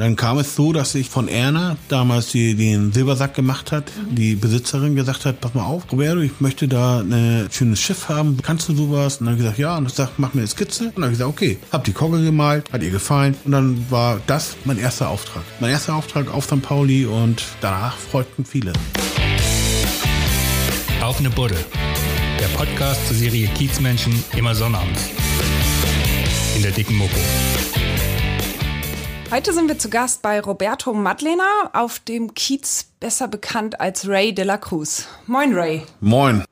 Dann kam es so, dass ich von Erna damals die, den Silbersack gemacht hat, die Besitzerin gesagt hat, pass mal auf, Roberto, ich möchte da ein schönes Schiff haben, kannst du sowas? Und dann habe ich gesagt, ja, und ich gesagt, mach mir eine Skizze. Und dann habe ich gesagt, okay, hab die Kogge gemalt, hat ihr gefallen und dann war das mein erster Auftrag. Mein erster Auftrag auf St. Pauli und danach freuten viele. Auf eine Buddel. Der Podcast zur Serie Kiezmenschen immer sonnabends. In der dicken Mopo. Heute sind wir zu Gast bei Roberto Madlena auf dem Kiez, besser bekannt als Ray de la Cruz. Moin, Ray. Moin.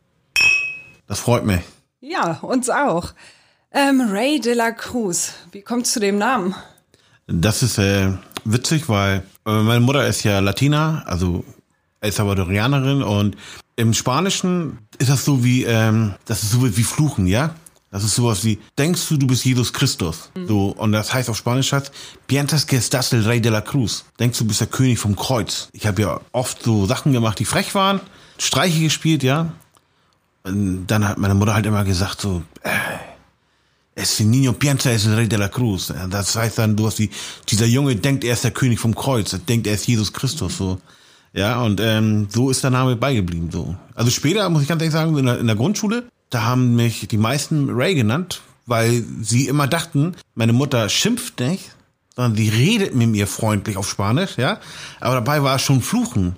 Das freut mich. Ja, uns auch. Ähm, Ray de la Cruz, wie kommt es zu dem Namen? Das ist äh, witzig, weil äh, meine Mutter ist ja Latina, also El Salvadorianerin und im Spanischen ist das so wie, ähm, das ist so wie Fluchen, ja? Das ist sowas wie, denkst du, du bist Jesus Christus? Mhm. So, und das heißt auf Spanisch heißt, piensas que estás el rey de la cruz. Denkst du, bist der König vom Kreuz. Ich habe ja oft so Sachen gemacht, die frech waren, Streiche gespielt, ja. Und dann hat meine Mutter halt immer gesagt so, äh, es niño piensa es el rey de la cruz. Das heißt dann, du hast die, dieser Junge denkt, er ist der König vom Kreuz, er denkt, er ist Jesus Christus, so. Ja, und ähm, so ist der Name beigeblieben. So. Also später, muss ich ganz ehrlich sagen, in der, in der Grundschule, da haben mich die meisten Ray genannt, weil sie immer dachten, meine Mutter schimpft nicht, sondern sie redet mit mir freundlich auf Spanisch, ja. Aber dabei war es schon Fluchen.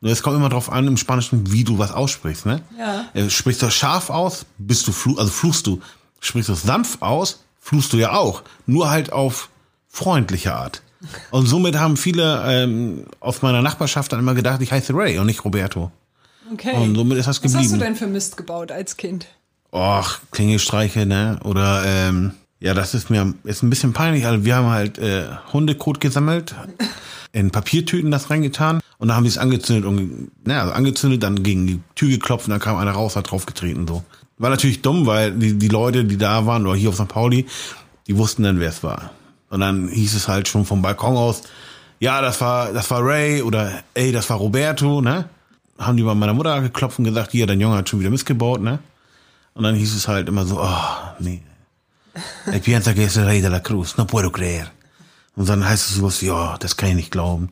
Nur es kommt immer drauf an im Spanischen, wie du was aussprichst, ne? Ja. Äh, Sprichst du scharf aus, bist du fluch, also fluchst du. Sprichst du sanft aus, fluchst du ja auch. Nur halt auf freundliche Art. Und somit haben viele ähm, aus meiner Nachbarschaft dann immer gedacht, ich heiße Ray und nicht Roberto. Okay. Und somit ist das Was hast du geblieben. denn für Mist gebaut als Kind? Och, Klingelstreiche, ne? Oder ähm, ja, das ist mir ist ein bisschen peinlich. Also wir haben halt äh, Hundekot gesammelt, in Papiertüten das reingetan und dann haben die es angezündet und na, also angezündet, dann gegen die Tür geklopft und dann kam einer raus, hat draufgetreten so. War natürlich dumm, weil die, die Leute, die da waren oder hier auf St. Pauli, die wussten dann, wer es war. Und dann hieß es halt schon vom Balkon aus, ja, das war, das war Ray oder ey, das war Roberto, ne? Haben die bei meiner Mutter geklopft und gesagt, hier, dein Junge hat schon wieder missgebaut, ne? Und dann hieß es halt immer so, oh, nee. El piensa que es el rey de la cruz, no puedo creer. Und dann heißt es sowas oh, das kann ich nicht glauben.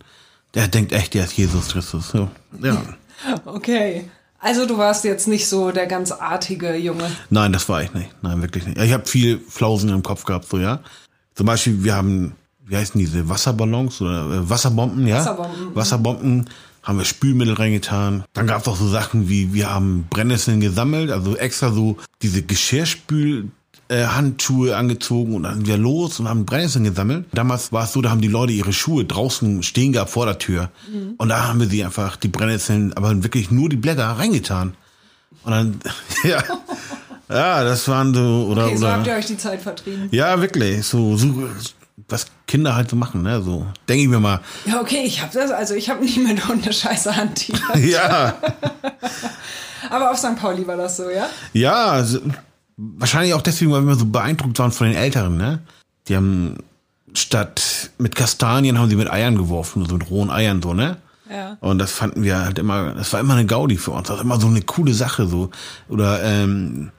Der denkt echt, der ist Jesus Christus. So, ja. Okay. Also du warst jetzt nicht so der ganz artige Junge. Nein, das war ich nicht. Nein, wirklich nicht. Ich habe viel Flausen im Kopf gehabt, so, ja. Zum Beispiel, wir haben, wie heißen diese, Wasserballons oder äh, Wasserbomben, ja? Wasserbomben. Wasserbomben, haben wir Spülmittel reingetan. Dann gab es auch so Sachen wie, wir haben Brennnesseln gesammelt, also extra so diese Geschirrspül, äh, Handschuhe angezogen und dann sind wir los und haben Brennnesseln gesammelt. Damals war es so, da haben die Leute ihre Schuhe draußen stehen gehabt vor der Tür. Und da haben wir sie einfach, die Brennnesseln, aber wirklich nur die Blätter reingetan. Und dann, ja, ja, das waren so, oder, Okay, so oder. habt ihr euch die Zeit vertrieben. Ja, wirklich. So, so was Kinder halt so machen, ne? So, denke ich mir mal. Ja, okay, ich hab das, also ich habe nicht mit Hundescheiße hantiert. Ja, Aber auf St. Pauli war das so, ja? ja. Wahrscheinlich auch deswegen, weil wir so beeindruckt waren von den Älteren, ne? Die haben statt mit Kastanien haben sie mit Eiern geworfen, so mit rohen Eiern, so, ne? Ja. Und das fanden wir halt immer, das war immer eine Gaudi für uns. Das war immer so eine coole Sache, so. Oder, ähm,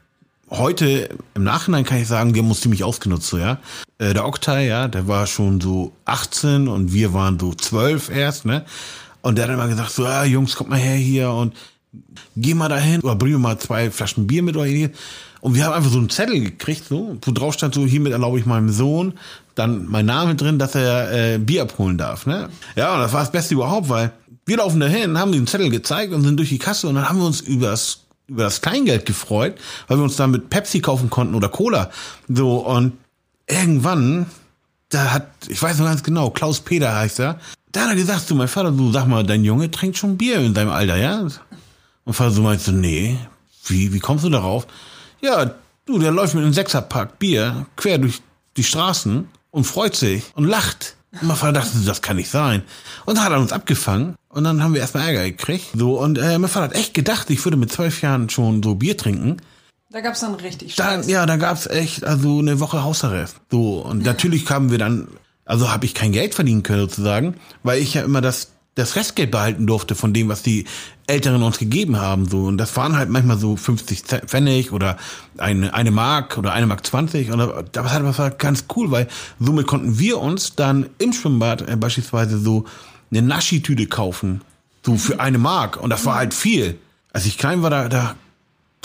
heute im Nachhinein kann ich sagen, die haben uns ziemlich ausgenutzt, so, ja. Äh, der Oktay, ja, der war schon so 18 und wir waren so 12 erst, ne. Und der hat immer gesagt, so, ja, Jungs, kommt mal her hier und geh mal dahin oder bring mir mal zwei Flaschen Bier mit euch hier. Und wir haben einfach so einen Zettel gekriegt, so, wo drauf stand so, hiermit erlaube ich meinem Sohn dann mein Name drin, dass er äh, Bier abholen darf, ne? Ja, und das war das Beste überhaupt, weil wir laufen dahin, haben den Zettel gezeigt und sind durch die Kasse und dann haben wir uns über das über das Kleingeld gefreut, weil wir uns damit Pepsi kaufen konnten oder Cola. So, und irgendwann, da hat, ich weiß noch ganz genau, Klaus Peter heißt er, da hat er gesagt zu meinem Vater, du sag mal, dein Junge trinkt schon Bier in seinem Alter, ja? Und Vater so meinte so, nee, wie, wie kommst du darauf? Ja, du, der läuft mit einem Sechserpack Bier quer durch die Straßen und freut sich und lacht. Und mein Vater dachte, das kann nicht sein. Und dann hat er uns abgefangen und dann haben wir erstmal Ärger gekriegt. So, und äh, mein Vater hat echt gedacht, ich würde mit zwölf Jahren schon so Bier trinken. Da gab's dann richtig Dann, ja, da gab's echt also eine Woche Hausarrest. So, und natürlich kamen wir dann, also habe ich kein Geld verdienen können sozusagen, weil ich ja immer das das Restgeld behalten durfte von dem, was die Älteren uns gegeben haben. So. Und das waren halt manchmal so 50 Pfennig oder eine, eine Mark oder eine Mark 20. Und das, war ganz cool, weil somit konnten wir uns dann im Schwimmbad äh, beispielsweise so eine Naschi-Tüte kaufen. So für eine Mark. Und das war halt viel. Als ich klein war, da, da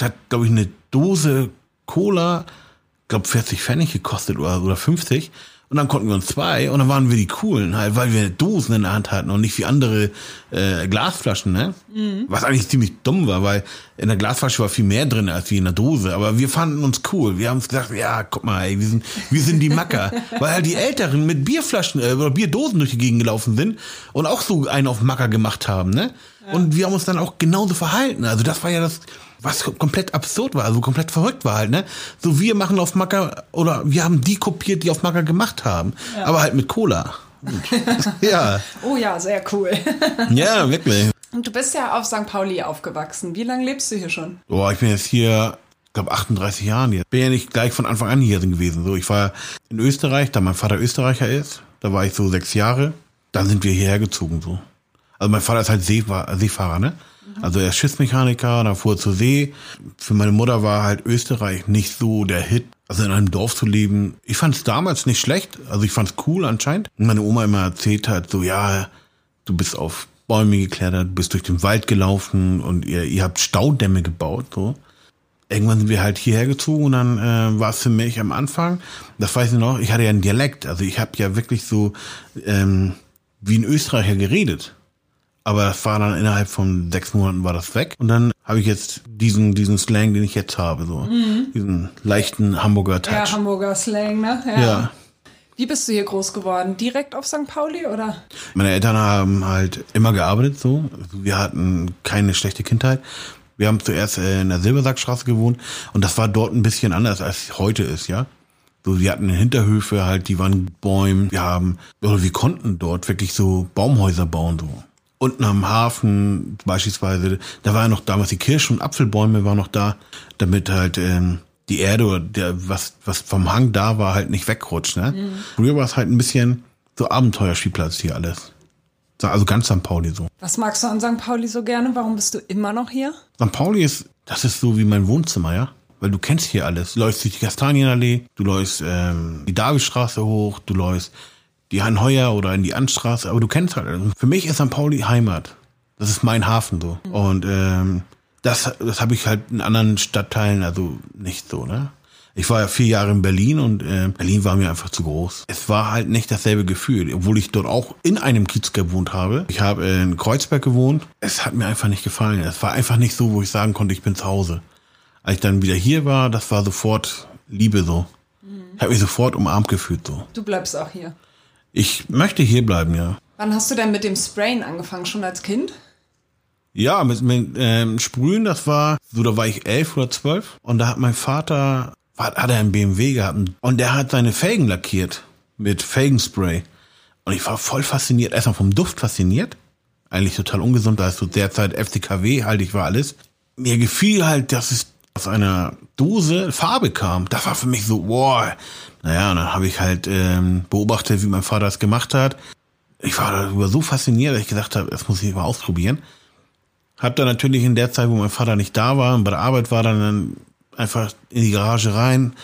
hat, glaube ich, eine Dose Cola, glaube 40 Pfennig gekostet oder, oder 50. Und dann konnten wir uns zwei und dann waren wir die coolen, halt, weil wir Dosen in der Hand hatten und nicht wie andere äh, Glasflaschen, ne? Mhm. Was eigentlich ziemlich dumm war, weil in der Glasflasche war viel mehr drin als wie in der Dose. Aber wir fanden uns cool. Wir haben uns gesagt, ja, guck mal, ey, wir sind, wir sind die Macker. weil halt die Älteren mit Bierflaschen äh, oder Bierdosen durch die Gegend gelaufen sind und auch so einen auf Macker gemacht haben, ne? Ja. Und wir haben uns dann auch genauso verhalten. Also das war ja das was komplett absurd war, also komplett verrückt war halt, ne? So wir machen auf Macker oder wir haben die kopiert, die auf Macker gemacht haben, ja. aber halt mit Cola. ja. Oh ja, sehr cool. ja, wirklich. Und du bist ja auf St. Pauli aufgewachsen. Wie lange lebst du hier schon? Boah, ich bin jetzt hier, ich glaube 38 Jahren jetzt. Bin ja nicht gleich von Anfang an hier gewesen. So, ich war in Österreich, da mein Vater Österreicher ist. Da war ich so sechs Jahre. Dann sind wir hierher gezogen so. Also mein Vater ist halt Seefahrer, ne? Also er ist Schiffsmechaniker, da fuhr zur See. Für meine Mutter war halt Österreich nicht so der Hit. Also in einem Dorf zu leben. Ich fand es damals nicht schlecht. Also ich fand es cool anscheinend. Und meine Oma immer erzählt hat, so ja, du bist auf Bäume geklettert, bist durch den Wald gelaufen und ihr, ihr habt Staudämme gebaut. so. Irgendwann sind wir halt hierher gezogen und dann äh, war es für mich am Anfang, das weiß ich noch, ich hatte ja einen Dialekt. Also ich habe ja wirklich so ähm, wie ein Österreicher geredet. Aber das war dann innerhalb von sechs Monaten war das weg. Und dann habe ich jetzt diesen, diesen Slang, den ich jetzt habe, so. Mhm. Diesen leichten Hamburger Touch. Ja, Hamburger Slang, ne? Ja. ja. Wie bist du hier groß geworden? Direkt auf St. Pauli oder? Meine Eltern haben halt immer gearbeitet so. Wir hatten keine schlechte Kindheit. Wir haben zuerst in der Silbersackstraße gewohnt und das war dort ein bisschen anders als heute ist, ja. So, wir hatten Hinterhöfe halt, die waren Bäume. Wir haben, oder wir konnten dort wirklich so Baumhäuser bauen, so unten am Hafen beispielsweise, da war ja noch damals die Kirschen und Apfelbäume waren noch da, damit halt ähm, die Erde oder der, was, was vom Hang da war, halt nicht wegrutscht. Ne? Mhm. Früher war es halt ein bisschen so Abenteuerspielplatz hier alles. Also ganz St. Pauli so. Was magst du an St. Pauli so gerne? Warum bist du immer noch hier? St. Pauli ist, das ist so wie mein Wohnzimmer, ja. Weil du kennst hier alles. Du läufst durch die Kastanienallee, du läufst ähm, die Davidstraße hoch, du läufst die Heuer oder in die Anstraße, aber du kennst halt. Also für mich ist St. Pauli Heimat. Das ist mein Hafen so. Mhm. Und ähm, das, das habe ich halt in anderen Stadtteilen also nicht so, ne? Ich war ja vier Jahre in Berlin und äh, Berlin war mir einfach zu groß. Es war halt nicht dasselbe Gefühl, obwohl ich dort auch in einem Kiez gewohnt habe. Ich habe in Kreuzberg gewohnt. Es hat mir einfach nicht gefallen. Es war einfach nicht so, wo ich sagen konnte, ich bin zu Hause. Als ich dann wieder hier war, das war sofort Liebe so. Mhm. Ich habe mich sofort umarmt gefühlt so. Du bleibst auch hier. Ich möchte hier bleiben, ja. Wann hast du denn mit dem Sprayen angefangen? Schon als Kind? Ja, mit, mit ähm, Sprühen, das war, so da war ich elf oder zwölf und da hat mein Vater, hat, hat er einen BMW gehabt und der hat seine Felgen lackiert mit Felgenspray. Und ich war voll fasziniert, erstmal vom Duft fasziniert. Eigentlich total ungesund, da ist so derzeit FCKW, halt ich war alles. Mir gefiel halt, dass es aus einer Dose Farbe kam. Das war für mich so, wow, naja, und dann habe ich halt ähm, beobachtet, wie mein Vater es gemacht hat. Ich war darüber so fasziniert, dass ich gesagt habe, das muss ich mal ausprobieren. Hab dann natürlich in der Zeit, wo mein Vater nicht da war und bei der Arbeit war, dann einfach in die Garage rein,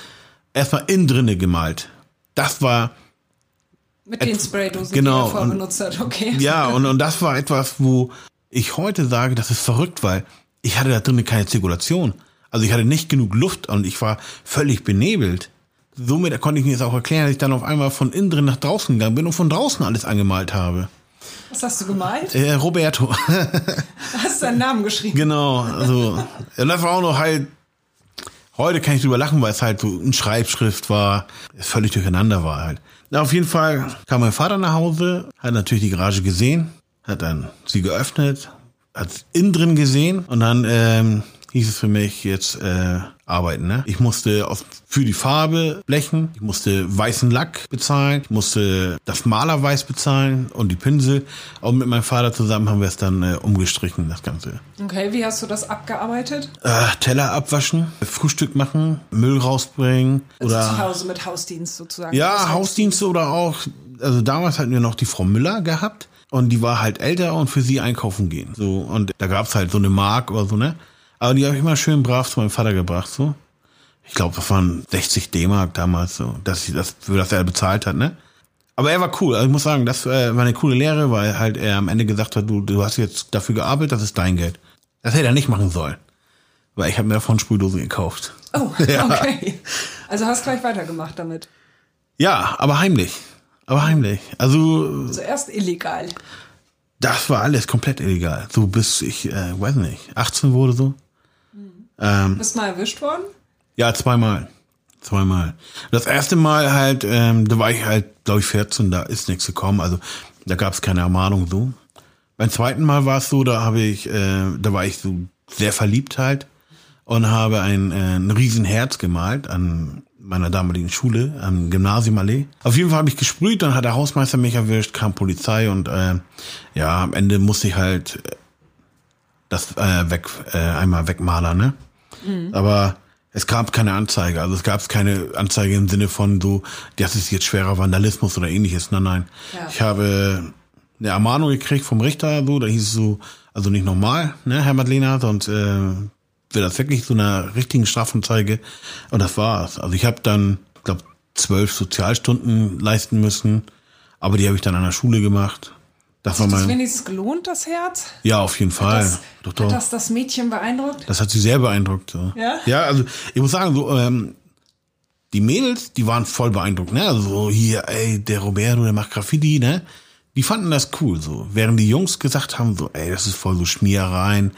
erstmal innen drinne gemalt. Das war mit den Spraydosen, genau, die er vorher benutzt hat, okay. Ja, und, und das war etwas, wo ich heute sage, das ist verrückt, weil ich hatte da drinnen keine Zirkulation. Also ich hatte nicht genug Luft und ich war völlig benebelt somit konnte ich mir jetzt auch erklären, dass ich dann auf einmal von innen drin nach draußen gegangen bin und von draußen alles angemalt habe. Was hast du gemalt? Äh, Roberto. hast deinen Namen geschrieben? Genau, also. Und das war auch noch halt, heute kann ich drüber lachen, weil es halt so eine Schreibschrift war, es völlig durcheinander war halt. Na, auf jeden Fall kam mein Vater nach Hause, hat natürlich die Garage gesehen, hat dann sie geöffnet, hat innen drin gesehen und dann ähm, hieß es für mich jetzt äh, arbeiten. Ne? Ich musste auf, für die Farbe blechen, ich musste weißen Lack bezahlen, ich musste das Malerweiß bezahlen und die Pinsel. Und mit meinem Vater zusammen haben wir es dann äh, umgestrichen, das Ganze. Okay, wie hast du das abgearbeitet? Äh, Teller abwaschen, Frühstück machen, Müll rausbringen. Also oder zu Hause mit Hausdienst sozusagen. Ja, Hausdienste oder auch, also damals hatten wir noch die Frau Müller gehabt Und die war halt älter und für sie einkaufen gehen. So, und da gab's halt so eine Mark oder so, ne? Aber die habe ich immer schön brav zu meinem Vater gebracht, so. Ich glaube, das waren 60 D-Mark damals, so, dass sie das, für das er bezahlt hat, ne? Aber er war cool. Also ich muss sagen, das äh, war eine coole Lehre, weil halt er am Ende gesagt hat, du, du hast jetzt dafür gearbeitet, das ist dein Geld. Das hätte er nicht machen sollen. Weil ich habe mir davon Sprühdose gekauft. Oh, Ja. okay. Also hast gleich weitergemacht damit. Ja, aber heimlich. Aber heimlich. Also, Zuerst illegal. das war alles komplett illegal. So bis ich, äh, weiß nicht, 18 wurde so. Ähm, Bist mal erwischt worden? ja, zweimal. Zweimal. Das erste Mal halt, ähm, da war ich halt, glaube ich, 14, da ist nichts gekommen. Also da gab es keine Ermahnung so. Beim zweiten Mal war es so, da habe ich, äh, da war ich so sehr verliebt halt und habe ein, äh, ein Riesenherz gemalt an meiner damaligen Schule, am Gymnasiumallee. Auf jeden Fall habe ich gesprüht, dann hat der Hausmeister mich erwischt, kam Polizei und äh, ja, am Ende musste ich halt äh, das äh, weg, äh, einmal wegmalern, ne? Aber es gab keine Anzeige. Also es gab keine Anzeige im Sinne von so, das ist jetzt schwerer Vandalismus oder ähnliches. Nein, nein. Ja. Ich habe eine Ermahnung gekriegt vom Richter, so, da hieß es so, also nicht normal, ne, Herr Madlena, sonst äh, wird das wirklich so einer richtigen Strafanzeige. Und das war's. Also ich habe dann, ich glaube, zwölf Sozialstunden leisten müssen, aber die habe ich dann an der Schule gemacht. Das war Hat das mein. wenigstens gelohnt, das Herz? Ja, auf jeden Fall. Das, doch, Hat doch. das das Mädchen beeindruckt? Das hat sie sehr beeindruckt. So. Ja? Ja, also ich muss sagen, so ähm, die Mädels, die waren voll beeindruckt, ne? Also so hier, ey, der Roberto, der macht Graffiti, ne? Die fanden das cool, so. Während die Jungs gesagt haben, so, ey, das ist voll so Schmierereien,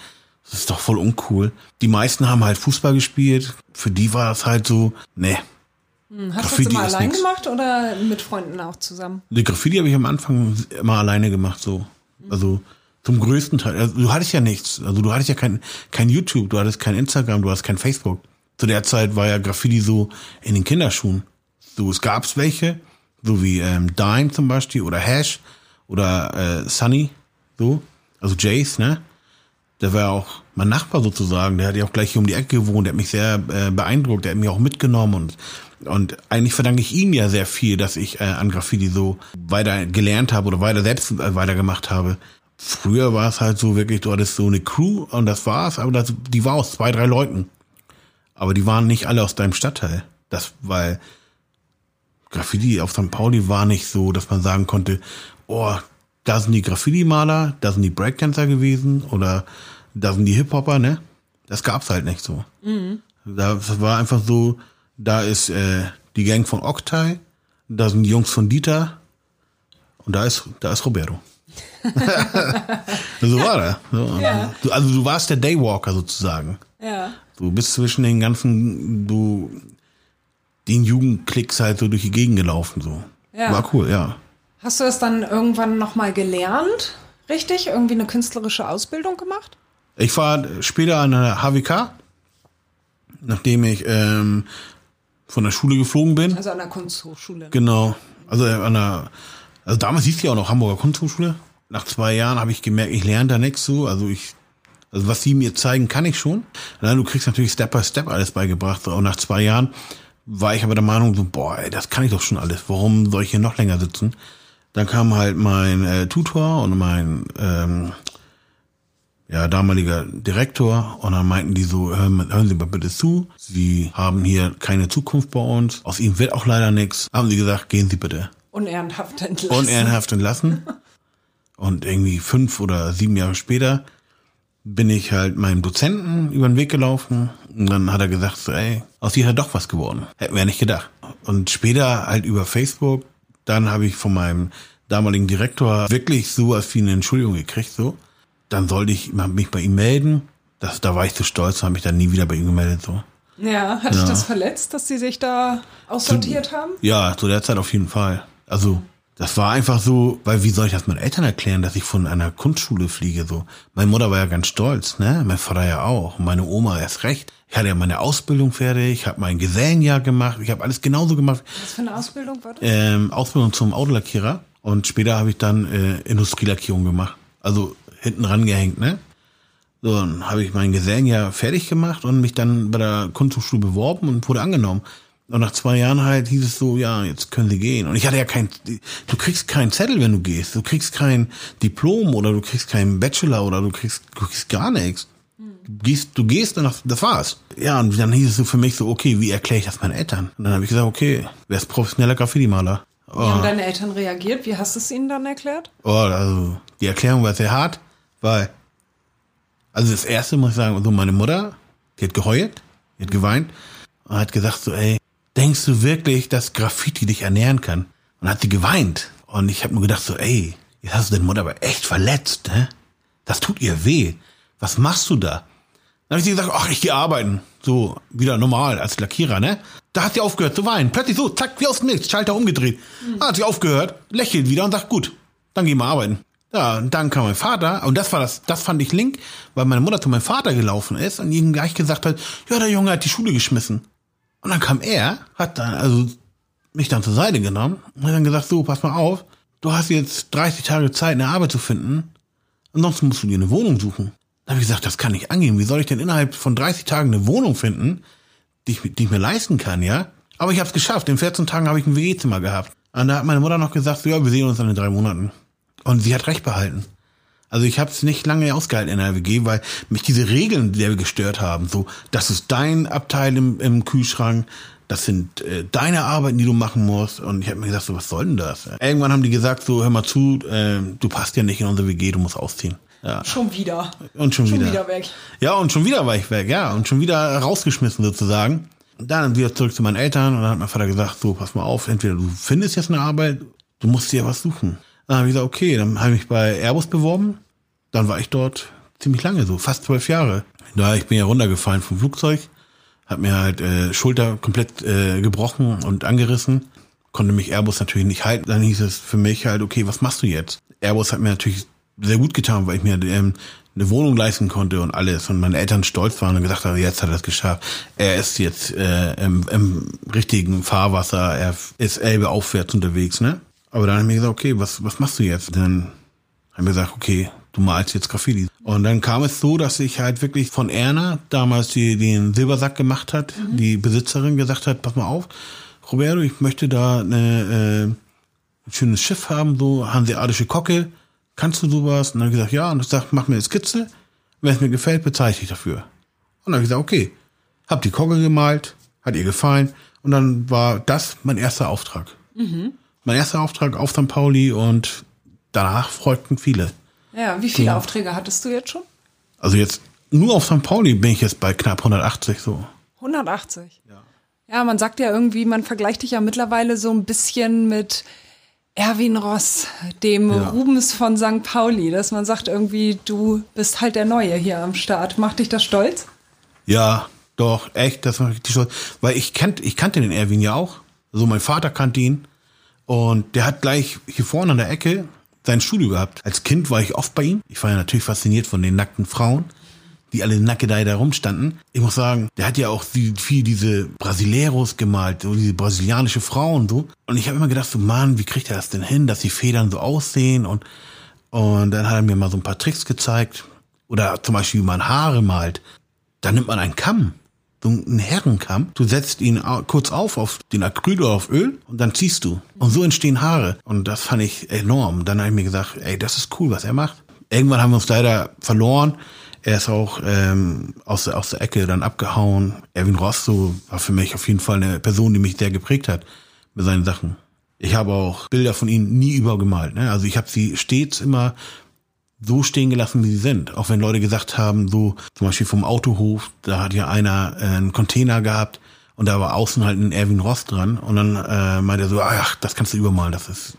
das ist doch voll uncool. Die meisten haben halt Fußball gespielt. Für die war das halt so, ne. Hm, Hast du das Graffiti immer allein nix. gemacht oder mit Freunden auch zusammen? Die Graffiti habe ich am Anfang immer alleine gemacht, so. Also zum größten Teil. Also, du hattest ja nichts. Also du hattest ja kein, kein YouTube, du hattest kein Instagram, du hattest kein Facebook. Zu der Zeit war ja Graffiti so in den Kinderschuhen. So, es gab's welche, so wie ähm, Dime zum Beispiel oder Hash oder äh, Sunny, so. Also Jace, ne? Der war auch mein Nachbar sozusagen, der hat ja auch gleich hier um die Ecke gewohnt, der hat mich sehr äh, beeindruckt, der hat mich auch mitgenommen und und eigentlich verdanke ich ihm ja sehr viel, dass ich äh, an Graffiti so weiter gelernt habe oder weiter selbst äh, weitergemacht habe. Früher war es halt so wirklich, du hattest so eine Crew und das war's, aber das, die war aus zwei, drei Leuten. Aber die waren nicht alle aus deinem Stadtteil. Das, weil Graffiti auf St. Pauli war nicht so, dass man sagen konnte, oh, da sind die Graffiti-Maler, da sind die Breakdancer gewesen oder da sind die Hip-Hopper, ne? Das gab's halt nicht so. Da, das war einfach so, da ist äh, die Gang von Oktay, da sind die Jungs von Dieter und da ist, da ist Roberto. so war das. So, Ja. du, also du warst der Daywalker sozusagen. Ja. Du bist zwischen den ganzen, du, den Jugendklicks halt so durch die Gegend gelaufen, so. Ja. War cool, ja. Hast du es dann irgendwann nochmal gelernt? Richtig? Irgendwie eine künstlerische Ausbildung gemacht? Ich war später an der HWK, nachdem ich ähm, von der Schule geflogen bin. Also an der Kunsthochschule. Genau. Also äh, an der, also damals hieß die auch noch Hamburger Kunsthochschule. Nach zwei Jahren habe ich gemerkt, ich lerne da nichts so. Also ich, also was sie mir zeigen, kann ich schon. Na, du kriegst natürlich Step by Step alles beigebracht. Und nach zwei Jahren war ich aber der Meinung, so, boah, ey, das kann ich doch schon alles. Warum soll ich hier noch länger sitzen? Dann kam halt mein äh, Tutor und mein ähm, ja, damaliger Direktor und dann meinten die so, hören, Sie mal bitte zu, Sie haben hier keine Zukunft bei uns, aus Ihnen wird auch leider nichts. Haben sie gesagt, gehen Sie bitte. Unehrenhaft entlassen. Unehrenhaft entlassen. Und irgendwie fünf oder sieben Jahre später bin ich halt meinem Dozenten über den Weg gelaufen und dann hat er gesagt, so, ey, aus dir hat doch was geworden. Hätten wir ja nicht gedacht. Und später halt über Facebook, dann habe ich von meinem damaligen Direktor wirklich so als wie eine Entschuldigung gekriegt, so. Dann sollte ich mich bei ihm melden. Das, da war ich zu stolz, habe mich dann nie wieder bei ihm gemeldet, so. Ja, hat dich das verletzt, dass sie sich da aussortiert haben? Ja, zu der Zeit auf jeden Fall. Also, das war einfach so, weil wie soll ich das meinen Eltern erklären, dass ich von einer Kunstschule fliege, so. Meine Mutter war ja ganz stolz, ne? Mein Vater ja auch. Und meine Oma erst recht. Ich hatte ja meine Ausbildung fertig, ich habe mein Gesellenjahr gemacht, ich habe alles genauso gemacht. Was für eine Ausbildung war das? Ähm, Ausbildung zum Autolackierer und später habe ich dann äh, Industrielackierung gemacht. Also hinten rangehängt, ne? So, dann habe ich mein Gesellenjahr fertig gemacht und mich dann bei der Kunsthochschule beworben und wurde angenommen. Und nach zwei Jahren halt hieß es so, ja, jetzt können sie gehen. Und ich hatte ja kein, du kriegst keinen Zettel, wenn du gehst. Du kriegst kein Diplom oder du kriegst keinen Bachelor oder du kriegst, du kriegst gar nichts. Du gehst, du gehst und das war's. Ja, und dann hieß es so für mich so, okay, wie erkläre ich das meinen Eltern? Und dann habe ich gesagt, okay, wer ist professioneller Graffiti-Maler? Wie haben deine Eltern reagiert? Wie hast du es ihnen dann erklärt? Oh, also die Erklärung war sehr hart, weil, also das erste muss ich sagen, so meine Mutter, die hat geheult, die hat geweint und hat gesagt so, ey, denkst du wirklich, dass Graffiti dich ernähren kann? Und hat sie geweint. Und ich habe mir gedacht so, ey, jetzt hast du deine Mutter aber echt verletzt, ne? Das tut ihr weh. Was machst du da? Dann habe ich sie gesagt, ach, ich gehe arbeiten. So, wieder normal als Lackierer, ne? Da hat sie aufgehört zu weinen. Plötzlich so, zack, wie aus dem Nichts, Schalter umgedreht. Mhm. Hat sie aufgehört, lächelt wieder und sagt, gut, dann gehen wir arbeiten. Ja, und dann kam mein Vater, und das war das, das fand ich link, weil meine Mutter zu meinem Vater gelaufen ist und ihm gleich gesagt hat, ja, der Junge hat die Schule geschmissen. Und dann kam er, hat dann, also, mich dann zur Seite genommen und hat dann gesagt, so, pass mal auf, du hast jetzt 30 Tage Zeit, eine Arbeit zu finden, ansonsten musst du dir eine Wohnung suchen. Dann habe ich gesagt, das kann nicht angehen. Wie soll ich denn innerhalb von 30 Tagen eine Wohnung finden, die ich, die ich mir leisten kann, ja? Aber ich habe es geschafft. In 14 Tagen habe ich ein WG-Zimmer gehabt. Und da hat meine Mutter noch gesagt, so, ja, wir sehen uns dann in drei Monaten. Und sie hat recht behalten. Also ich habe es nicht lange ausgehalten in der WG, weil mich diese Regeln, wir gestört haben, so, das ist dein Abteil im, im Kühlschrank, das sind äh, deine Arbeiten, die du machen musst. Und ich habe mir gesagt, so, was soll denn das? Irgendwann haben die gesagt, so, hör mal zu, äh, du passt ja nicht in unsere WG, du musst ausziehen. Ja. Schon wieder. Und schon, schon wieder. wieder weg. Ja, und schon wieder war ich weg, ja. Und schon wieder rausgeschmissen sozusagen. Und dann wieder zurück zu meinen Eltern und dann hat mein Vater gesagt, so, pass mal auf, entweder du findest jetzt eine Arbeit, du musst dir was suchen. Dann habe ich gesagt, okay, dann habe ich mich bei Airbus beworben. Dann war ich dort ziemlich lange, so fast zwölf Jahre. Da ich bin ja runtergefallen vom Flugzeug, hat mir halt äh, Schulter komplett äh, gebrochen und angerissen. Konnte mich Airbus natürlich nicht halten. Dann hieß es für mich halt, okay, was machst du jetzt? Airbus hat mir natürlich sehr gut getan, weil ich mir ähm, eine Wohnung leisten konnte und alles und meine Eltern stolz waren und gesagt haben, jetzt hat er es geschafft. Er ist jetzt äh, im, im richtigen Fahrwasser, er ist Elbe aufwärts unterwegs, ne? Aber dann haben wir gesagt, okay, was, was machst du jetzt? Dann haben wir gesagt, okay, du malst jetzt Graffiti. Und dann kam es so, dass ich halt wirklich von Erna, damals die den Silbersack gemacht hat, mhm. die Besitzerin gesagt hat, pass mal auf, Roberto, ich möchte da eine, äh, ein schönes Schiff haben, so hanseatische Kocke kannst du sowas? Und dann habe ich gesagt, ja. Und ich sag, mach mir eine Skizze. Wenn es mir gefällt, bezahle ich dafür. Und dann habe ich gesagt, okay. Hab die Kogge gemalt, hat ihr gefallen. Und dann war das mein erster Auftrag. Mhm. Mein erster Auftrag auf St. Pauli und danach folgten viele. Ja, wie viele ja. Aufträge hattest du jetzt schon? Also jetzt nur auf St. Pauli bin ich jetzt bei knapp 180 so. 180? Ja. Ja, man sagt ja irgendwie, man vergleicht dich ja mittlerweile so ein bisschen mit Erwin Ross, dem ja. Rubens von St. Pauli, dass man sagt irgendwie, du bist halt der Neue hier am Start. Macht dich das stolz? Ja, doch, echt, das macht dich stolz. Weil ich kannte, ich kannte den Erwin ja auch. So, also mein Vater kannte ihn. Und der hat gleich hier vorne an der Ecke sein Studio gehabt. Als Kind war ich oft bei ihm. Ich war ja natürlich fasziniert von den nackten Frauen die alle nackedei da rumstanden. Ich muss sagen, der hat ja auch viel diese Brasileros gemalt, so diese brasilianische Frauen so. Und ich habe immer gedacht, so Mann, wie kriegt er das denn hin, dass die Federn so aussehen? Und, und dann hat er mir mal so ein paar Tricks gezeigt. Oder zum Beispiel, wie man Haare malt. Da nimmt man einen Kamm, so einen Herrenkamm. Du setzt ihn kurz auf, auf den Acryl oder auf Öl und dann ziehst du. Und so entstehen Haare. Und das fand ich enorm. Dann habe ich mir gesagt, ey, das ist cool, was er macht. Irgendwann haben wir uns leider verloren. Er ist auch ähm, aus, der, aus der Ecke dann abgehauen. Erwin Rosso war für mich auf jeden Fall eine Person, die mich sehr geprägt hat mit seinen Sachen. Ich habe auch Bilder von ihm nie übergemalt. Ne? Also ich habe sie stets immer so stehen gelassen, wie sie sind. Auch wenn Leute gesagt haben, so zum Beispiel vom Autohof, da hat ja einer äh, einen Container gehabt und da war außen halt ein Erwin Ross dran und dann äh, meinte er so, ach, das kannst du übermalen, das ist.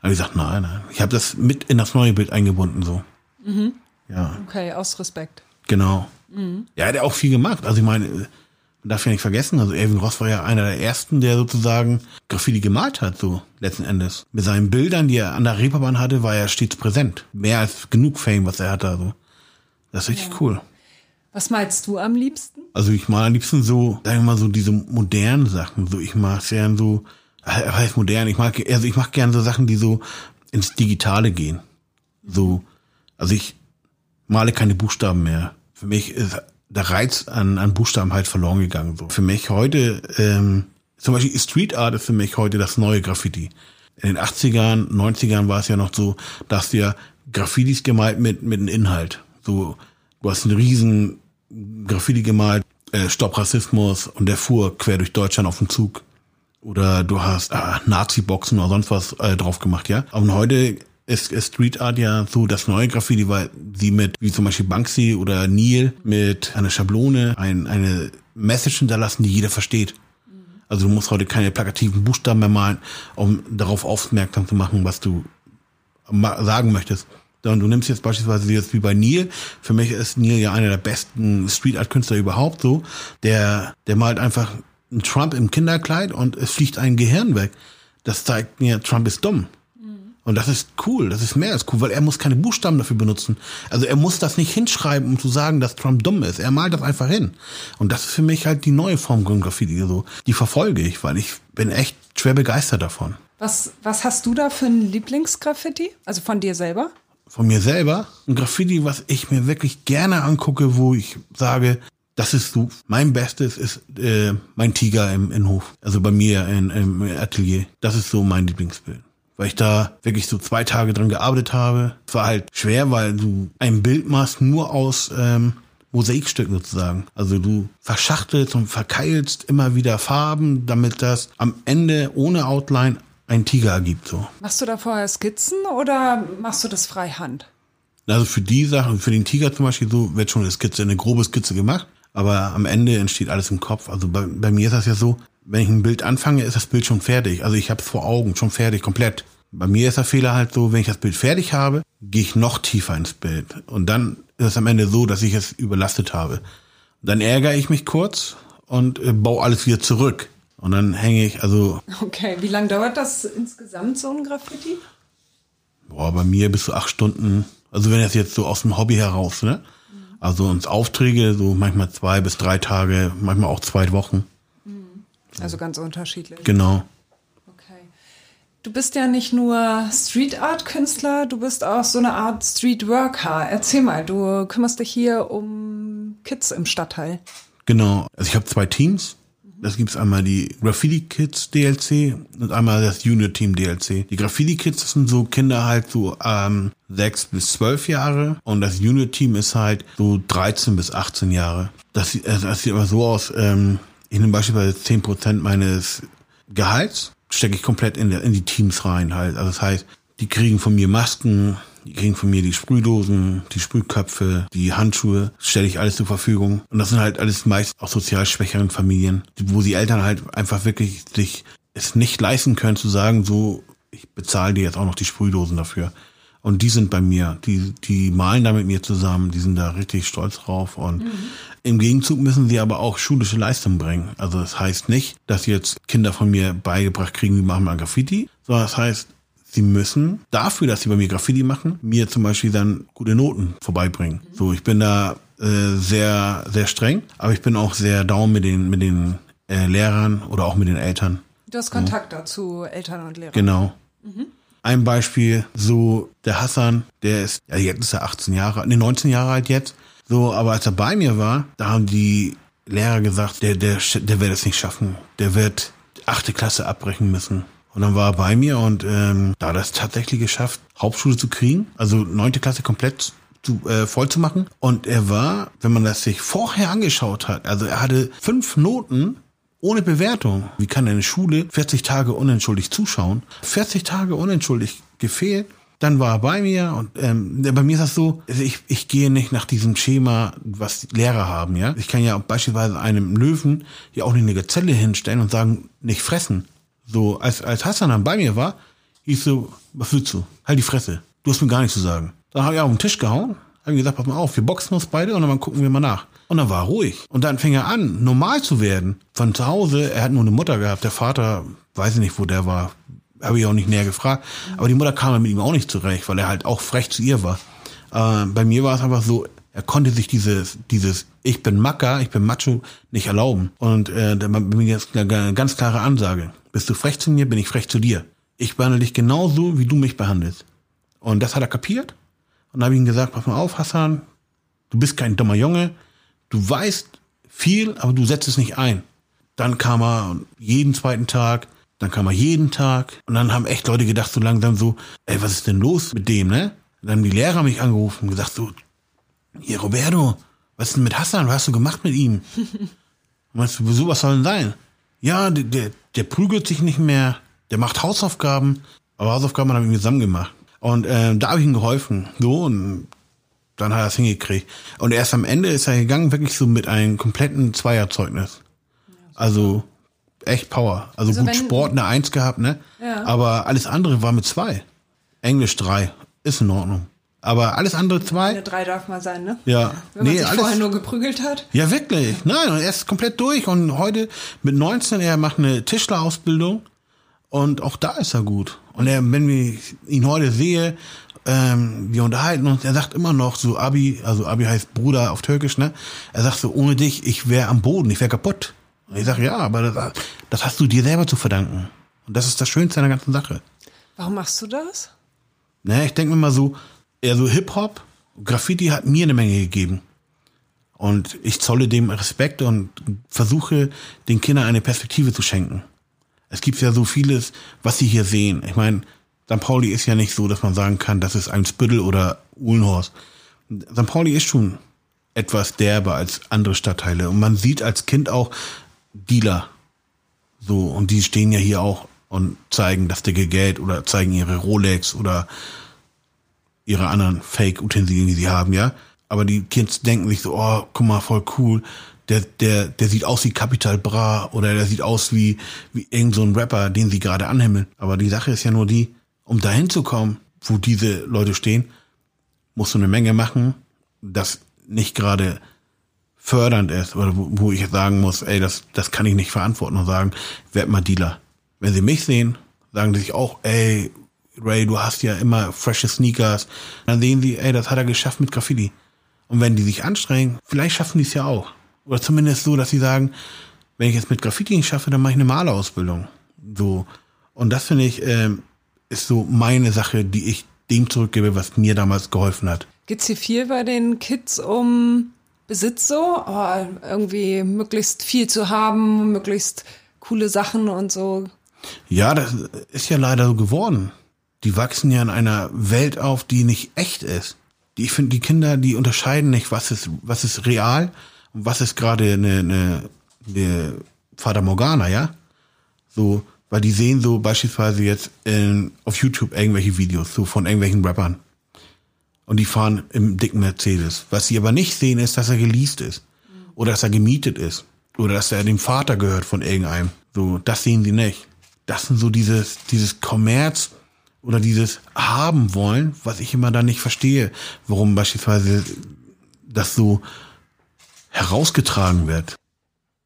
Aber ich gesagt, nein, nein. Ich habe das mit in das neue Bild eingebunden so. Mhm. Ja. Okay, aus Respekt. Genau. Mhm. Ja, er hat ja auch viel gemacht. Also ich meine, man darf ja nicht vergessen, also Erwin Ross war ja einer der ersten, der sozusagen Graffiti gemalt hat, so letzten Endes. Mit seinen Bildern, die er an der Reeperbahn hatte, war er stets präsent. Mehr als genug Fame, was er hatte. Also. Das ist richtig ja. cool. Was malst du am liebsten? Also ich mal am liebsten so, sagen wir mal so diese modernen Sachen. So ich mag gern so, was heißt modern? Ich mag, also ich mag gern so Sachen, die so ins Digitale gehen. So, also ich male keine Buchstaben mehr. Für mich ist der Reiz an, an Buchstaben halt verloren gegangen. So. Für mich heute ähm, Zum Beispiel Street Art ist für mich heute das neue Graffiti. In den 80ern, 90ern war es ja noch so, dass wir Graffitis gemalt mit, mit einem Inhalt. So, du hast einen riesen Graffiti gemalt, äh, Stopp Rassismus und der fuhr quer durch Deutschland auf dem Zug. Oder du hast ah, Nazi-Boxen oder sonst was äh, drauf gemacht, ja. Und heute ist, ist Street Art ja so das neue Graffiti, weil sie mit, wie zum Beispiel Banksy oder Neil, mit einer Schablone ein, eine Message hinterlassen, die jeder versteht. Also du musst heute keine plakativen Buchstaben mehr malen, um darauf aufmerksam zu machen, was du sagen möchtest. Und du nimmst jetzt beispielsweise jetzt wie bei Neil. Für mich ist Neil ja einer der besten Street Art Künstler überhaupt so. Der, der malt einfach einen Trump im Kinderkleid und es fliegt ein Gehirn weg. Das zeigt mir, Trump ist dumm. Und das ist cool, das ist mehr als cool, weil er muss keine Buchstaben dafür benutzen. Also er muss das nicht hinschreiben, um zu sagen, dass Trump dumm ist. Er malt das einfach hin. Und das ist für mich halt die neue Form von Graffiti. So, die verfolge ich, weil ich bin echt schwer begeistert davon. Was, was hast du da für ein Lieblingsgraffiti? Also von dir selber? Von mir selber? Ein Graffiti, was ich mir wirklich gerne angucke, wo ich sage, das ist so, mein Bestes ist äh, mein Tiger im, im Hof. Also bei mir in, im Atelier. Das ist so mein Lieblingsbild weil ich da wirklich so zwei Tage dran gearbeitet habe. Es war halt schwer, weil du ein Bild machst nur aus ähm, Mosaikstücken sozusagen. Also du verschachtelst und verkeilst immer wieder Farben, damit das am Ende ohne Outline ein Tiger ergibt. So. Machst du da vorher Skizzen oder machst du das freihand? Also für die Sachen, für den Tiger zum Beispiel, so wird schon eine Skizze, eine grobe Skizze gemacht. Aber am Ende entsteht alles im Kopf. Also bei, bei mir ist das ja so, wenn ich ein Bild anfange, ist das Bild schon fertig. Also ich habe es vor Augen, schon fertig, komplett. Bei mir ist der Fehler halt so, wenn ich das Bild fertig habe, gehe ich noch tiefer ins Bild. Und dann ist es am Ende so, dass ich es überlastet habe. Dann ärgere ich mich kurz und äh, baue alles wieder zurück. Und dann hänge ich, also. Okay, wie lange dauert das insgesamt, so ein Graffiti? Boah, bei mir bis zu acht Stunden. Also wenn das jetzt so aus dem Hobby heraus, ne? Also uns Aufträge, so manchmal zwei bis drei Tage, manchmal auch zwei Wochen. Also ganz unterschiedlich. Genau. Du bist ja nicht nur Street Art Künstler, du bist auch so eine Art Street Worker. Erzähl mal, du kümmerst dich hier um Kids im Stadtteil. Genau. Also ich habe zwei Teams. Das gibt's einmal die Graffiti Kids DLC und einmal das Junior Team DLC. Die Graffiti Kids sind so Kinder halt so ähm, sechs bis zwölf Jahre und das Junior Team ist halt so 13 bis 18 Jahre. Das, sieht, also das sieht aber so aus, ähm, ich nehme beispielsweise zehn Prozent meines Gehalts stecke ich komplett in, der, in die Teams rein halt. Also das heißt, die kriegen von mir Masken, die kriegen von mir die Sprühdosen, die Sprühköpfe, die Handschuhe, stelle ich alles zur Verfügung. Und das sind halt alles meist auch sozial schwächeren Familien, wo die Eltern halt einfach wirklich sich es nicht leisten können zu sagen, so, ich bezahle dir jetzt auch noch die Sprühdosen dafür. Und die sind bei mir, die, die malen da mit mir zusammen, die sind da richtig stolz drauf. Und mhm. Im Gegenzug müssen sie aber auch schulische Leistung bringen. Also das heißt nicht, dass jetzt Kinder von mir beigebracht kriegen, wie machen wir Graffiti, sondern das heißt, sie müssen dafür, dass sie bei mir Graffiti machen, mir zum Beispiel dann gute Noten vorbeibringen. So, ich bin da äh, sehr, sehr streng, aber ich bin auch sehr down mit den, mit den äh, Lehrern oder auch mit den Eltern. Du hast Kontakt ja. dazu, Eltern und Lehrer. Genau. Mhm. Ein Beispiel, so der Hassan, der ist, ja jetzt ist er 18 Jahre, ne 19 Jahre alt jetzt. So, aber als er bei mir war, da haben die Lehrer gesagt, der, der, der wird es nicht schaffen. Der wird achte Klasse abbrechen müssen. Und dann war er bei mir und ähm, da hat er es tatsächlich geschafft, Hauptschule zu kriegen, also neunte Klasse komplett zu, äh, voll zu machen. Und er war, wenn man das sich vorher angeschaut hat, also er hatte fünf Noten ohne Bewertung. Wie kann eine Schule 40 Tage unentschuldigt zuschauen? 40 Tage unentschuldigt gefehlt. Dann war er bei mir und ähm, bei mir ist das so, also ich, ich gehe nicht nach diesem Schema, was Lehrer haben, ja. Ich kann ja beispielsweise einem Löwen ja auch nicht eine Gazelle hinstellen und sagen, nicht fressen. So, als, als Hassan dann bei mir war, hieß so, was willst du? Halt die Fresse. Du hast mir gar nichts zu sagen. Dann habe ich auf den Tisch gehauen, habe gesagt, pass mal auf, wir boxen uns beide und dann gucken wir mal nach. Und dann war er ruhig. Und dann fing er an, normal zu werden. Von zu Hause, er hat nur eine Mutter gehabt. Der Vater, weiß ich nicht, wo der war. Habe ich auch nicht näher gefragt. Aber die Mutter kam mit ihm auch nicht zurecht, weil er halt auch frech zu ihr war. Äh, bei mir war es einfach so, er konnte sich dieses, dieses Ich bin Macker, ich bin Macho nicht erlauben. Und äh, bei mir ist eine ganz klare Ansage. Bist du frech zu mir, bin ich frech zu dir. Ich behandle dich genauso, wie du mich behandelst. Und das hat er kapiert. Und dann habe ich ihm gesagt, pass mal auf, Hassan, du bist kein dummer Junge, Du weißt viel, aber du setzt es nicht ein. dann kam er jeden zweiten Tag, dann kam er jeden Tag und dann haben echt Leute gedacht so langsam so, ey, was ist denn los mit dem, ne? Dann haben die Lehrer mich angerufen und gesagt so, hier Roberto, was ist denn mit Hassan, was hast du gemacht mit ihm? Meinst du, wieso, was soll denn sein? Ja, der, der, der prügelt sich nicht mehr, der macht Hausaufgaben, aber Hausaufgaben haben wir zusammen gemacht. Und äh, da habe ich ihm geholfen. So, und dann hat er es hingekriegt. Und erst am Ende ist er gegangen, wirklich so mit einem kompletten Zweierzeugnis. Also echt Power. Also, also gut Sport eine Eins gehabt, ne? Ja. Aber alles andere war mit zwei. Englisch drei. Ist in Ordnung. Aber alles andere zwei. Eine drei darf mal sein, ne? Ja. Wenn man nee, sich alles, vorher nur geprügelt hat. Ja, wirklich. Nein, und er ist komplett durch. Und heute mit 19, er macht eine Tischlerausbildung. Und auch da ist er gut. Und er, wenn ich ihn heute sehe, ähm, wir unterhalten uns, er sagt immer noch so Abi, also Abi heißt Bruder auf Türkisch, ne? Er sagt so, ohne dich, ich wäre am Boden, ich wäre kaputt. Und ich sage, ja, aber das, das hast du dir selber zu verdanken. Und das ist das Schönste an der ganzen Sache. Warum machst du das? Ne, ich denke mir mal so, eher so Hip-Hop, Graffiti hat mir eine Menge gegeben. Und ich zolle dem Respekt und versuche, den Kindern eine Perspektive zu schenken. Es gibt ja so vieles, was sie hier sehen. Ich meine, St. Pauli ist ja nicht so, dass man sagen kann, das ist ein Spüttel oder Uhlenhorst. St. Pauli ist schon etwas derber als andere Stadtteile. Und man sieht als Kind auch Dealer. So, und die stehen ja hier auch und zeigen das dicke Geld oder zeigen ihre Rolex oder ihre anderen Fake-Utensilien, die sie haben, ja. Aber die Kids denken sich so, oh, guck mal, voll cool. Der, der, der sieht aus wie Capital Bra oder der sieht aus wie, wie irgend so ein Rapper, den sie gerade anhimmeln. Aber die Sache ist ja nur die, um dahin zu kommen, wo diese Leute stehen, musst du eine Menge machen, das nicht gerade fördernd ist oder wo, ich sagen muss, ey, das, das kann ich nicht verantworten und sagen, werd mal Dealer. Wenn sie mich sehen, sagen sie sich auch, ey, Ray, du hast ja immer frische Sneakers. Dann sehen sie, ey, das hat er geschafft mit Graffiti. Und wenn die sich anstrengen, vielleicht schaffen die es ja auch. Oder zumindest so, dass sie sagen, wenn ich es mit Graffiti nicht schaffe, dann mache ich eine Malerausbildung. So. Und das finde ich, ähm, ist so meine Sache, die ich dem zurückgebe, was mir damals geholfen hat. Geht's hier viel bei den Kids um Besitz so? Oh, irgendwie möglichst viel zu haben, möglichst coole Sachen und so? Ja, das ist ja leider so geworden. Die wachsen ja in einer Welt auf, die nicht echt ist. Die, ich finde, die Kinder, die unterscheiden nicht, was ist, was ist real und was ist gerade eine, eine, eine Vater Morgana, ja? So, weil die sehen so beispielsweise jetzt in, auf YouTube irgendwelche Videos, so von irgendwelchen Rappern. Und die fahren im dicken Mercedes. Was sie aber nicht sehen, ist, dass er geleast ist. Oder dass er gemietet ist. Oder dass er dem Vater gehört von irgendeinem. So, das sehen sie nicht. Das sind so dieses, dieses Kommerz oder dieses haben wollen, was ich immer da nicht verstehe. Warum beispielsweise das so herausgetragen wird.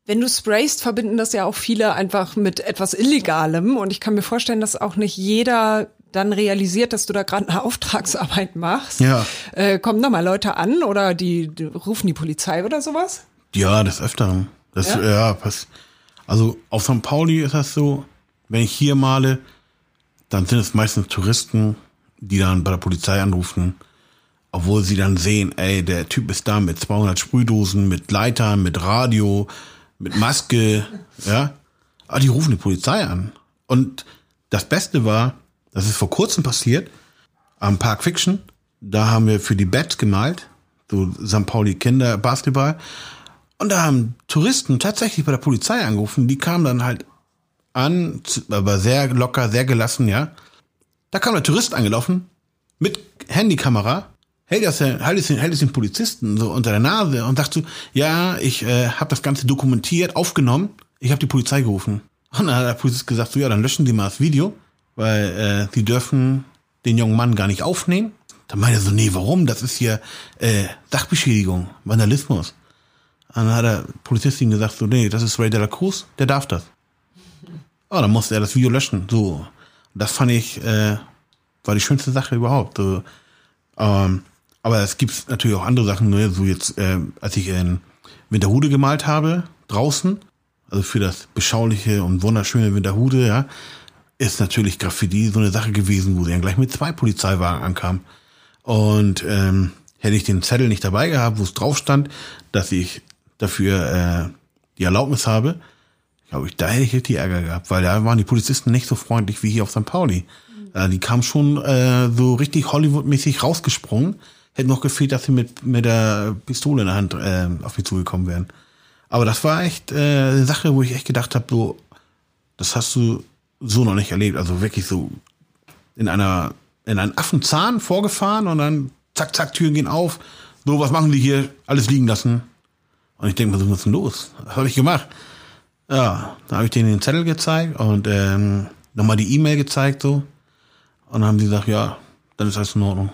Wenn du sprayst, verbinden das ja auch viele einfach mit etwas Illegalem. Und ich kann mir vorstellen, dass auch nicht jeder dann realisiert, dass du da gerade eine Auftragsarbeit machst. Ja. Äh, kommen da mal Leute an oder die, die, rufen die Polizei oder sowas? Ja, das öfter. Das, ja, ja pass. Also auf St. Pauli ist das so, wenn ich hier male, dann sind es meistens Touristen, die dann bei der Polizei anrufen, obwohl sie dann sehen, ey, der Typ ist da mit 200 Sprühdosen, mit Leitern, mit Radio, mit Maske, ja. Aber die rufen die Polizei an. Und das Beste war, das ist vor kurzem passiert, am Park Fiction. Da haben wir für die Bats gemalt, so St. Pauli Kinder Basketball. Und da haben Touristen tatsächlich bei der Polizei angerufen. Die kamen dann halt an, aber sehr locker, sehr gelassen, ja. Da kam der Tourist angelaufen mit Handykamera hält das, hält es, hält es den Polizisten so unter der Nase und sagt so, ja, ich äh, habe das Ganze dokumentiert, aufgenommen, ich habe die Polizei gerufen. Und dann hat der Polizist gesagt, so ja, dann löschen Sie mal das Video, weil äh, Sie dürfen den jungen Mann gar nicht aufnehmen. Dann meinte er so, nee, warum? Das ist hier äh, Sachbeschädigung, Vandalismus. Und dann hat der Polizist ihm gesagt, so, nee, das ist Ray de la Cruz, der darf das. Oh, dann musste er das Video löschen. So, das fand ich, äh, war die schönste Sache überhaupt. So, ähm, aber es gibt natürlich auch andere Sachen, ne? so jetzt, äh, als ich in Winterhude gemalt habe, draußen, also für das beschauliche und wunderschöne Winterhude, ja, ist natürlich Graffiti so eine Sache gewesen, wo sie dann gleich mit zwei Polizeiwagen ankam. Und ähm, hätte ich den Zettel nicht dabei gehabt, wo es drauf stand, dass ich dafür äh, die Erlaubnis habe, glaube ich, da hätte ich richtig Ärger gehabt, weil da waren die Polizisten nicht so freundlich wie hier auf St. Pauli. Mhm. die kamen schon äh, so richtig Hollywood-mäßig rausgesprungen. Hätte noch gefehlt, dass sie mit, mit der Pistole in der Hand äh, auf mich zugekommen wären. Aber das war echt äh, eine Sache, wo ich echt gedacht habe, so, das hast du so noch nicht erlebt. Also wirklich so in einer, in einen Affenzahn vorgefahren und dann zack, zack, Türen gehen auf. So, was machen die hier? Alles liegen lassen. Und ich denke was ist denn los? Was habe ich gemacht? Ja, da habe ich denen den Zettel gezeigt und ähm, nochmal die E-Mail gezeigt so. Und dann haben sie gesagt, ja, dann ist alles in Ordnung.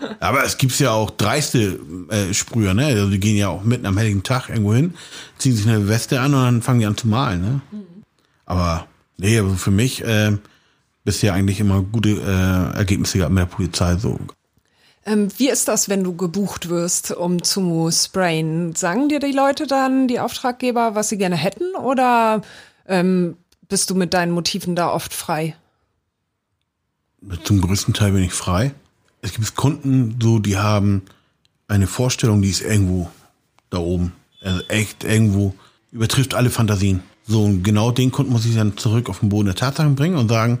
Aber es gibt ja auch dreiste äh, Sprüher, ne? Also die gehen ja auch mitten am hellligen Tag irgendwo hin, ziehen sich eine Weste an und dann fangen die an zu malen, ne? Mhm. Aber nee, also für mich äh, bisher eigentlich immer gute äh, Ergebnisse gehabt mit der Polizei so. Ähm, wie ist das, wenn du gebucht wirst, um zu sprayen? Sagen dir die Leute dann, die Auftraggeber, was sie gerne hätten oder ähm, bist du mit deinen Motiven da oft frei? Zum größten Teil bin ich frei. Es gibt Kunden, so die haben eine Vorstellung, die ist irgendwo da oben. Also echt irgendwo übertrifft alle Fantasien. So, und genau den Kunden muss ich dann zurück auf den Boden der Tatsachen bringen und sagen,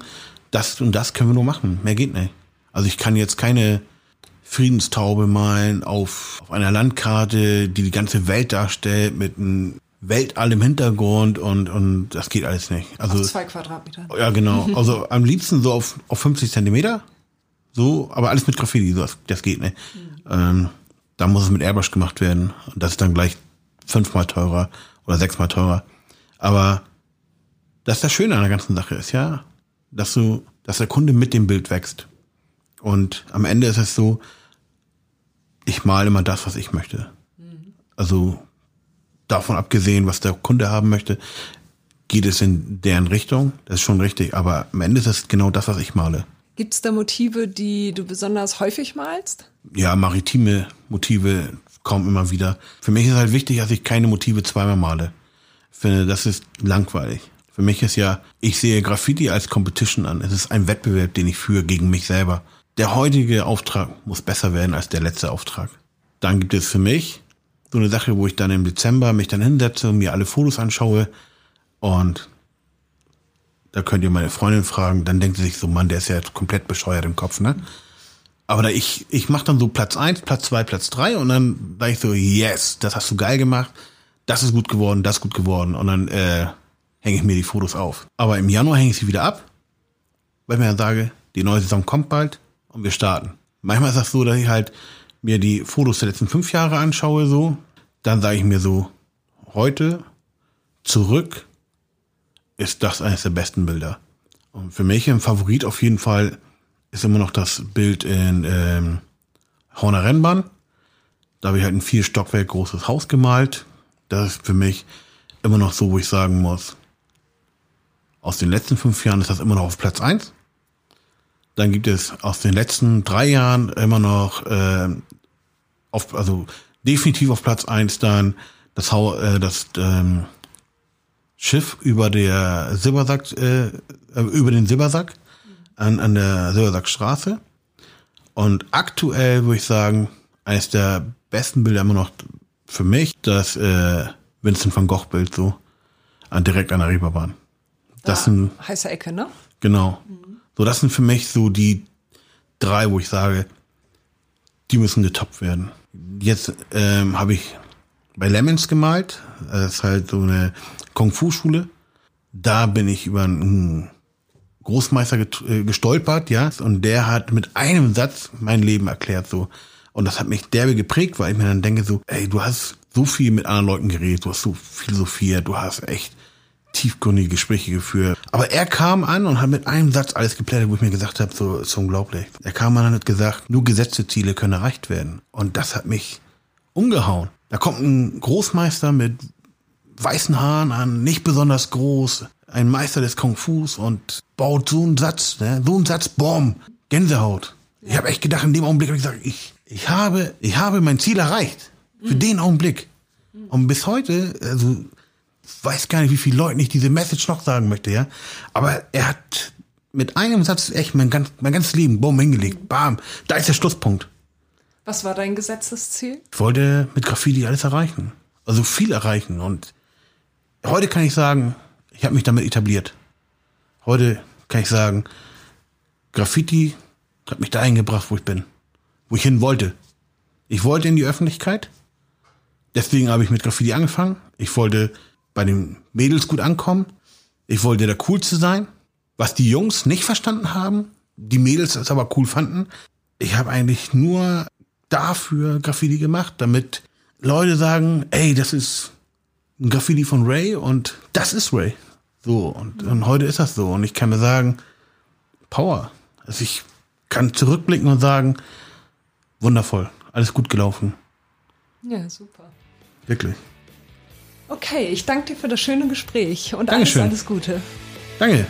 das und das können wir nur machen. Mehr geht nicht. Also ich kann jetzt keine Friedenstaube malen auf, auf einer Landkarte, die die ganze Welt darstellt mit einem Weltall im Hintergrund und, und das geht alles nicht. Also, auf zwei Quadratmeter. Ja, genau. Also am liebsten so auf, auf 50 Zentimeter. So, aber alles mit Graffiti, so, das, das geht nicht. Mhm. Ähm, da muss es mit Airbrush gemacht werden. Und das ist dann gleich fünfmal teurer oder sechsmal teurer. Aber das ist das Schöne an der ganzen Sache ist, ja, dass du, dass der Kunde mit dem Bild wächst. Und am Ende ist es so, ich male immer das, was ich möchte. Also davon abgesehen, was der Kunde haben möchte, geht es in deren Richtung. Das ist schon richtig. Aber am Ende ist es genau das, was ich male. Gibt es da Motive, die du besonders häufig malst? Ja, maritime Motive kommen immer wieder. Für mich ist halt wichtig, dass ich keine Motive zweimal male. Finde, das ist langweilig. Für mich ist ja, ich sehe Graffiti als Competition an. Es ist ein Wettbewerb, den ich führe gegen mich selber der heutige Auftrag muss besser werden als der letzte Auftrag. Dann gibt es für mich so eine Sache, wo ich dann im Dezember mich dann hinsetze und mir alle Fotos anschaue und da könnt ihr meine Freundin fragen, dann denkt sie sich so, Mann, der ist ja komplett bescheuert im Kopf, ne? Aber da ich, ich mache dann so Platz eins, Platz zwei, Platz drei und dann sage ich so, yes, das hast du geil gemacht, das ist gut geworden, das ist gut geworden und dann äh, hänge ich mir die Fotos auf. Aber im Januar hänge ich sie wieder ab, weil ich mir dann sage, die neue Saison kommt bald, und wir starten. Manchmal ist das so, dass ich halt mir die Fotos der letzten fünf Jahre anschaue, so. Dann sage ich mir so, heute zurück ist das eines der besten Bilder. Und für mich ein Favorit auf jeden Fall ist immer noch das Bild in ähm, Horner Rennbahn. Da habe ich halt ein vier Stockwerk großes Haus gemalt. Das ist für mich immer noch so, wo ich sagen muss, aus den letzten fünf Jahren ist das immer noch auf Platz eins. Dann gibt es aus den letzten drei Jahren immer noch, äh, auf, also definitiv auf Platz eins dann das, äh, das ähm, Schiff über der Silbersack, äh, äh, über den Silbersack an, an der Silbersackstraße. Und aktuell würde ich sagen, eines der besten Bilder immer noch für mich, das äh, Vincent van Gogh Bild so an, direkt an der Reeperbahn. Das ah, sind heiße Ecke, ne? Genau. Mhm. So, das sind für mich so die drei, wo ich sage, die müssen getoppt werden. Jetzt ähm, habe ich bei Lemons gemalt. Das ist halt so eine Kung-Fu-Schule. Da bin ich über einen Großmeister äh, gestolpert, ja. Und der hat mit einem Satz mein Leben erklärt, so. Und das hat mich derbe geprägt, weil ich mir dann denke so, ey, du hast so viel mit anderen Leuten geredet, du hast so philosophiert, du hast echt tiefgründige Gespräche geführt. Aber er kam an und hat mit einem Satz alles geplättet, wo ich mir gesagt habe, so ist unglaublich. Er kam an und hat gesagt, nur gesetzte Ziele können erreicht werden. Und das hat mich umgehauen. Da kommt ein Großmeister mit weißen Haaren an, nicht besonders groß, ein Meister des Kung Fus und baut so einen Satz, ne? so einen Satz, boom, Gänsehaut. Ich habe echt gedacht, in dem Augenblick habe ich gesagt, ich, ich habe, ich habe mein Ziel erreicht. Für mhm. den Augenblick. Und bis heute, also weiß gar nicht, wie viele Leuten ich diese Message noch sagen möchte, ja. Aber er hat mit einem Satz echt mein, ganz, mein ganzes Leben, boom, hingelegt. Bam. Da ist der Schlusspunkt. Was war dein Gesetzesziel? Ich wollte mit Graffiti alles erreichen. Also viel erreichen. Und heute kann ich sagen, ich habe mich damit etabliert. Heute kann ich sagen, Graffiti hat mich dahin gebracht, wo ich bin, wo ich hin wollte. Ich wollte in die Öffentlichkeit, deswegen habe ich mit Graffiti angefangen. Ich wollte bei den Mädels gut ankommen. Ich wollte der Coolste sein, was die Jungs nicht verstanden haben, die Mädels es aber cool fanden. Ich habe eigentlich nur dafür Graffiti gemacht, damit Leute sagen, ey, das ist ein Graffiti von Ray und das ist Ray. So, und, und heute ist das so. Und ich kann mir sagen, Power. Also ich kann zurückblicken und sagen, wundervoll, alles gut gelaufen. Ja, super. Wirklich. Okay, ich danke dir für das schöne Gespräch und alles, alles Gute. Danke.